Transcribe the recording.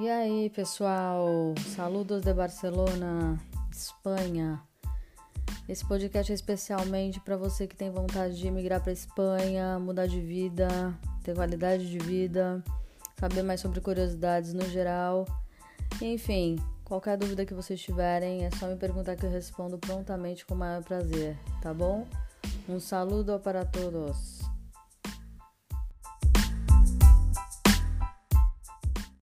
E aí, pessoal? Saludos de Barcelona, Espanha. Esse podcast é especialmente para você que tem vontade de emigrar para Espanha, mudar de vida, ter qualidade de vida, saber mais sobre curiosidades no geral. Enfim, qualquer dúvida que vocês tiverem, é só me perguntar que eu respondo prontamente com o maior prazer, tá bom? Um saludo para todos.